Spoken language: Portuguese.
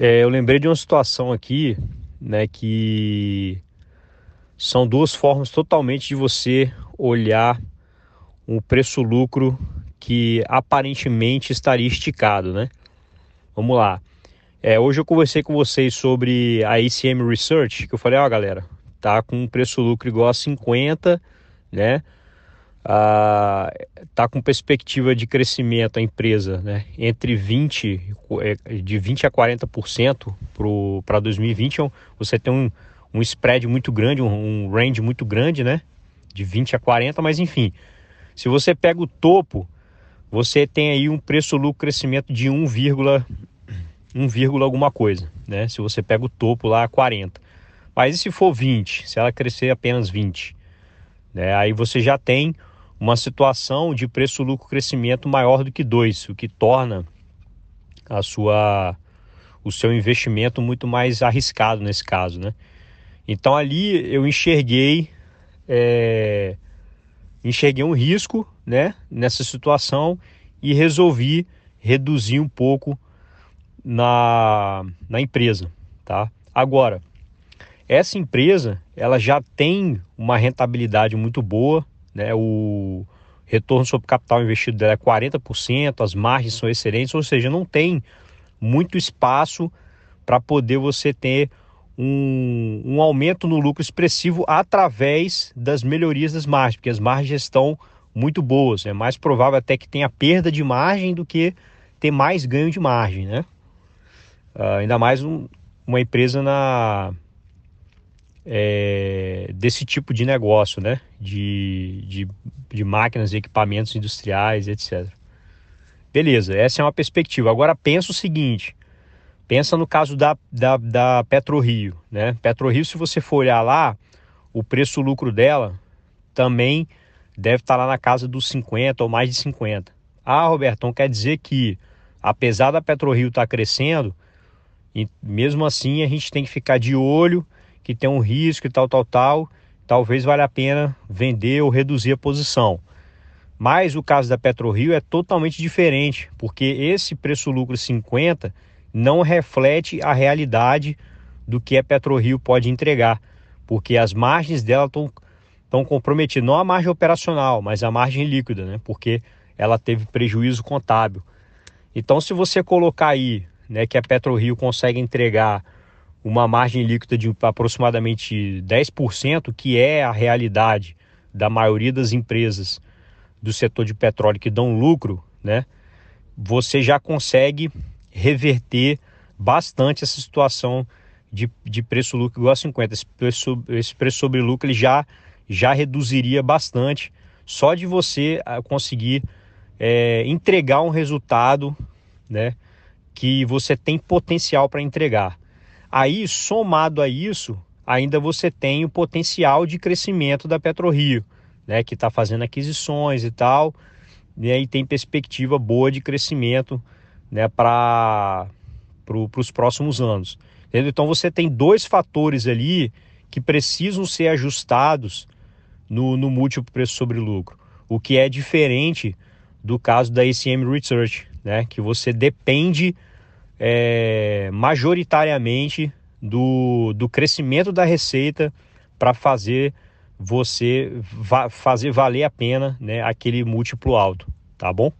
É, eu lembrei de uma situação aqui, né, que são duas formas totalmente de você olhar um preço-lucro que aparentemente estaria esticado, né? Vamos lá. É, hoje eu conversei com vocês sobre a ACM Research, que eu falei, ó, galera, tá com um preço-lucro igual a 50, né? Ah, tá com perspectiva de crescimento a empresa né, entre 20, é, de 20 a 40% para 2020, é você tem um, um spread muito grande, um, um range muito grande, né? De 20 a 40, mas enfim, se você pega o topo, você tem aí um preço-lucro crescimento de 1, 1, alguma coisa, né? Se você pega o topo lá 40. Mas e se for 20, se ela crescer apenas 20? Né? Aí você já tem uma situação de preço-lucro crescimento maior do que 2, o que torna a sua o seu investimento muito mais arriscado nesse caso, né? Então ali eu enxerguei é, enxerguei um risco, né, nessa situação e resolvi reduzir um pouco na, na empresa, tá? Agora, essa empresa ela já tem uma rentabilidade muito boa, né? O retorno sobre capital investido dela é 40%, as margens são excelentes, ou seja, não tem muito espaço para poder você ter um, um, aumento no lucro expressivo através das melhorias das margens, porque as margens estão muito boas. É mais provável até que tenha perda de margem do que ter mais ganho de margem, né? Uh, ainda mais um, uma empresa na, é, desse tipo de negócio, né? De, de, de máquinas e equipamentos industriais, etc. Beleza, essa é uma perspectiva. Agora pensa o seguinte: pensa no caso da, da, da PetroRio, né? PetroRio, se você for olhar lá, o preço-lucro dela também deve estar lá na casa dos 50 ou mais de 50. Ah, Robertão, quer dizer que apesar da PetroRio estar crescendo, mesmo assim a gente tem que ficar de olho que tem um risco e tal, tal, tal, talvez valha a pena vender ou reduzir a posição. Mas o caso da PetroRio é totalmente diferente, porque esse preço-lucro 50 não reflete a realidade do que a PetroRio pode entregar, porque as margens dela estão estão comprometidas, não a margem operacional, mas a margem líquida, né? Porque ela teve prejuízo contábil. Então, se você colocar aí, né, que a PetroRio consegue entregar uma margem líquida de aproximadamente 10%, que é a realidade da maioria das empresas do setor de petróleo que dão lucro, né? Você já consegue reverter bastante essa situação de, de preço-lucro igual a 50. Esse preço, esse preço sobre lucro ele já, já reduziria bastante só de você ah, conseguir é, entregar um resultado né, que você tem potencial para entregar. Aí, somado a isso, ainda você tem o potencial de crescimento da PetroRio, né, que está fazendo aquisições e tal, e aí tem perspectiva boa de crescimento né, para pro, os próximos anos. Entendeu? Então você tem dois fatores ali que precisam ser ajustados no, no múltiplo preço sobre lucro, o que é diferente do caso da ACM Research, né, que você depende é, majoritariamente do, do crescimento da receita para fazer você va fazer valer a pena né, aquele múltiplo alto, tá bom?